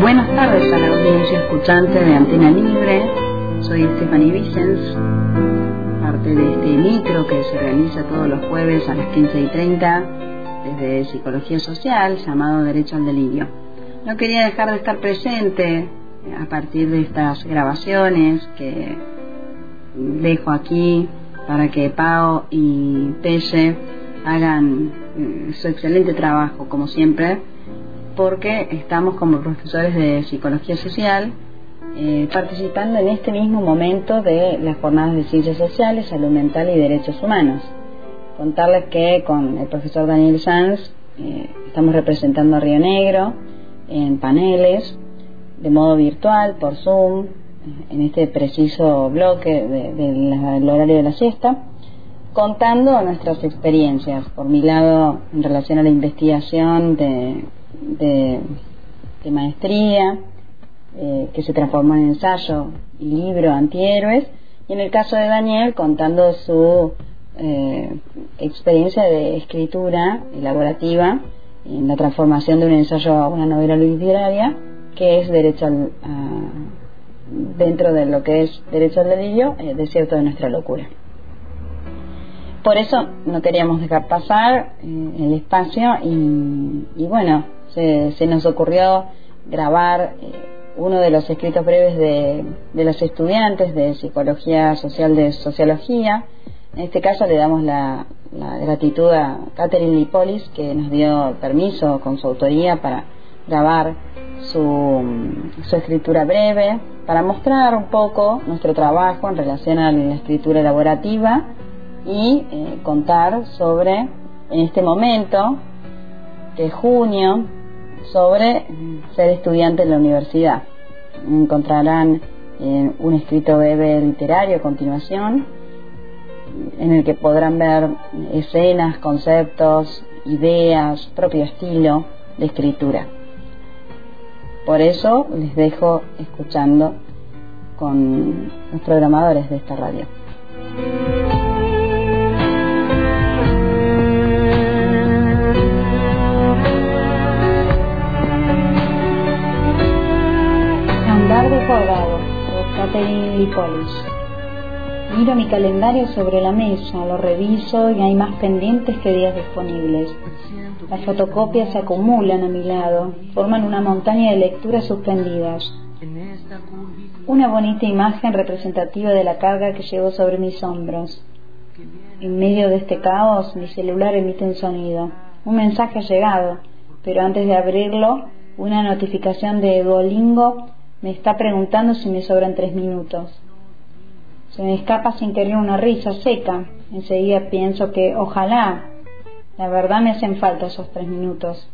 tardes a la audiencia escuchante de Antena Libre. Soy Stephanie Vicens, parte de este micro que se realiza todos los jueves a las 15 y 30 desde Psicología Social llamado Derecho al Delirio. No quería dejar de estar presente a partir de estas grabaciones que dejo aquí para que Pau y Pelle hagan eh, su excelente trabajo, como siempre, porque estamos como profesores de psicología social eh, participando en este mismo momento de las jornadas de ciencias sociales, salud mental y derechos humanos. Contarles que con el profesor Daniel Sanz eh, estamos representando a Río Negro en paneles de modo virtual, por Zoom, en este preciso bloque del horario de la siesta, contando nuestras experiencias. Por mi lado, en relación a la investigación de, de, maestría, eh, que se transformó en ensayo y libro antihéroes, y en el caso de Daniel, contando su eh, experiencia de escritura elaborativa en la transformación de un ensayo a una novela literaria, que es derecho al, dentro de lo que es derecho al delirio, eh, desierto de nuestra locura. Por eso no queríamos dejar pasar el espacio y bueno, se, nos ocurrió grabar eh, uno de los escritos breves de, los estudiantes de Psicología Social de Sociología. En este caso le damos la, gratitud a Catherine Lipolis que nos dio permiso con su autoría para grabar su, escritura breve, para mostrar un poco nuestro trabajo en relación a la escritura elaborativa y eh, contar sobre, en este momento, de junio, sobre ser estudiante en la universidad. Encontrarán eh, un escrito breve literario a continuación, en el que podrán ver escenas, conceptos, ideas, propio estilo de escritura. Por eso les dejo escuchando con los programadores de esta radio. Miro mi calendario sobre la mesa, lo reviso y hay más pendientes que días disponibles. Las fotocopias se acumulan a mi lado, forman una montaña de lecturas suspendidas. Una bonita imagen representativa de la carga que llevo sobre mis hombros. En medio de este caos, mi celular emite un sonido. Un mensaje ha llegado, pero antes de abrirlo, una notificación de Duolingo me está preguntando si me sobran tres minutos. Se me escapa sin querer una risa seca. Enseguida pienso que ojalá, la verdad me hacen falta esos tres minutos.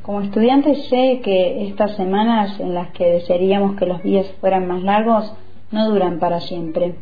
Como estudiante sé que estas semanas en las que desearíamos que los días fueran más largos no duran para siempre.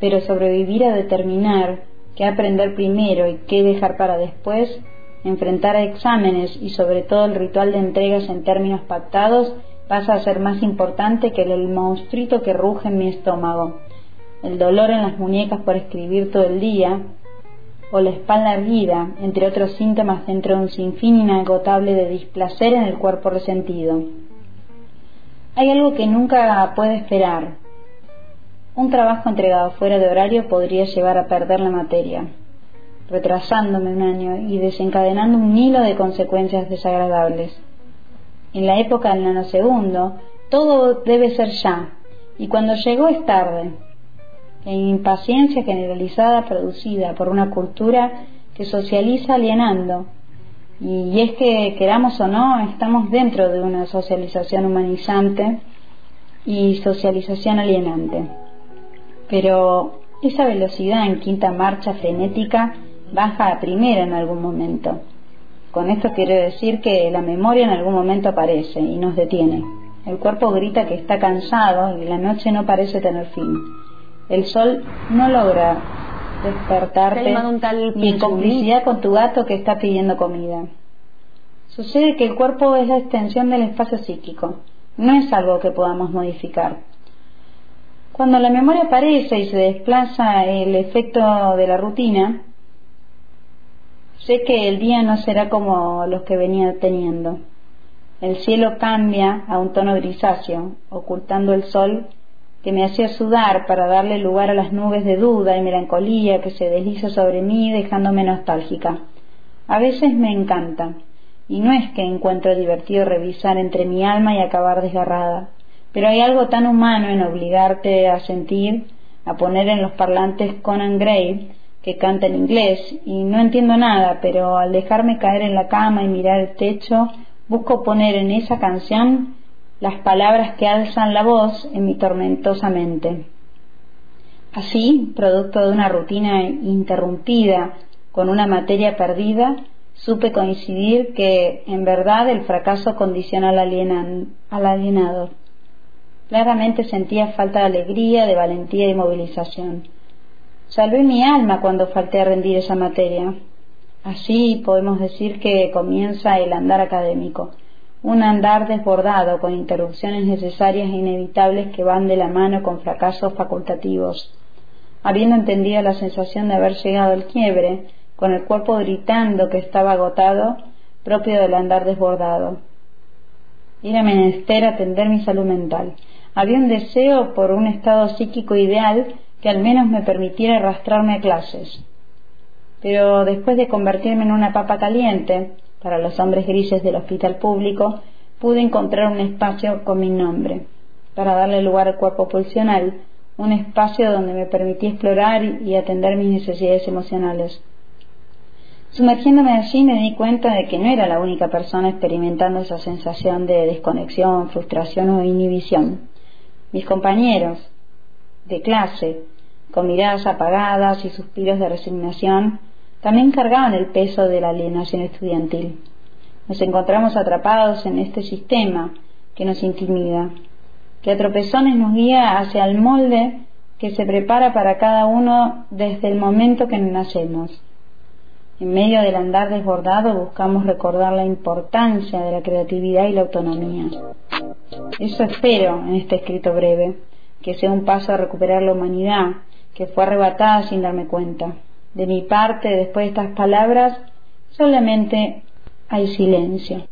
Pero sobrevivir a determinar qué aprender primero y qué dejar para después, enfrentar a exámenes y sobre todo el ritual de entregas en términos pactados pasa a ser más importante que el monstruito que ruge en mi estómago, el dolor en las muñecas por escribir todo el día, o la espalda erguida, entre otros síntomas dentro de un sinfín inagotable de displacer en el cuerpo resentido. Hay algo que nunca puede esperar. Un trabajo entregado fuera de horario podría llevar a perder la materia, retrasándome un año y desencadenando un hilo de consecuencias desagradables en la época del nanosegundo, todo debe ser ya, y cuando llegó es tarde. La impaciencia generalizada producida por una cultura que socializa alienando, y es que queramos o no, estamos dentro de una socialización humanizante y socialización alienante. Pero esa velocidad en quinta marcha frenética baja a primera en algún momento con esto quiero decir que la memoria en algún momento aparece y nos detiene. El cuerpo grita que está cansado y la noche no parece tener fin. El sol no logra despertarte ni en complicidad con tu gato que está pidiendo comida. Sucede que el cuerpo es la extensión del espacio psíquico, no es algo que podamos modificar. Cuando la memoria aparece y se desplaza el efecto de la rutina, Sé que el día no será como los que venía teniendo. el cielo cambia a un tono grisáceo, ocultando el sol que me hacía sudar para darle lugar a las nubes de duda y melancolía que se desliza sobre mí dejándome nostálgica. A veces me encanta, y no es que encuentro divertido revisar entre mi alma y acabar desgarrada, pero hay algo tan humano en obligarte a sentir, a poner en los parlantes Conan Gray, que canta en inglés, y no entiendo nada, pero al dejarme caer en la cama y mirar el techo, busco poner en esa canción las palabras que alzan la voz en mi tormentosa mente. Así, producto de una rutina interrumpida con una materia perdida, supe coincidir que, en verdad, el fracaso condiciona al, al alienado. Claramente sentía falta de alegría, de valentía y movilización. Salvé mi alma cuando falté a rendir esa materia. Así podemos decir que comienza el andar académico, un andar desbordado con interrupciones necesarias e inevitables que van de la mano con fracasos facultativos. Habiendo entendido la sensación de haber llegado al quiebre, con el cuerpo gritando que estaba agotado, propio del andar desbordado. Era menester atender mi salud mental. Había un deseo por un estado psíquico ideal que al menos me permitiera arrastrarme a clases. Pero después de convertirme en una papa caliente, para los hombres grises del hospital público, pude encontrar un espacio con mi nombre, para darle lugar al cuerpo pulsional, un espacio donde me permití explorar y atender mis necesidades emocionales. Sumergiéndome allí me di cuenta de que no era la única persona experimentando esa sensación de desconexión, frustración o inhibición. Mis compañeros de clase, con miradas apagadas y suspiros de resignación, también cargaban el peso de la alienación estudiantil. Nos encontramos atrapados en este sistema que nos intimida, que a tropezones nos guía hacia el molde que se prepara para cada uno desde el momento que nacemos. En medio del andar desbordado buscamos recordar la importancia de la creatividad y la autonomía. Eso espero en este escrito breve, que sea un paso a recuperar la humanidad que fue arrebatada sin darme cuenta. De mi parte, después de estas palabras, solamente hay silencio.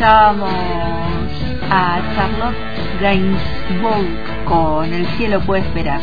Escuchábamos a Charlotte Gainsbourg con El cielo puede esperar.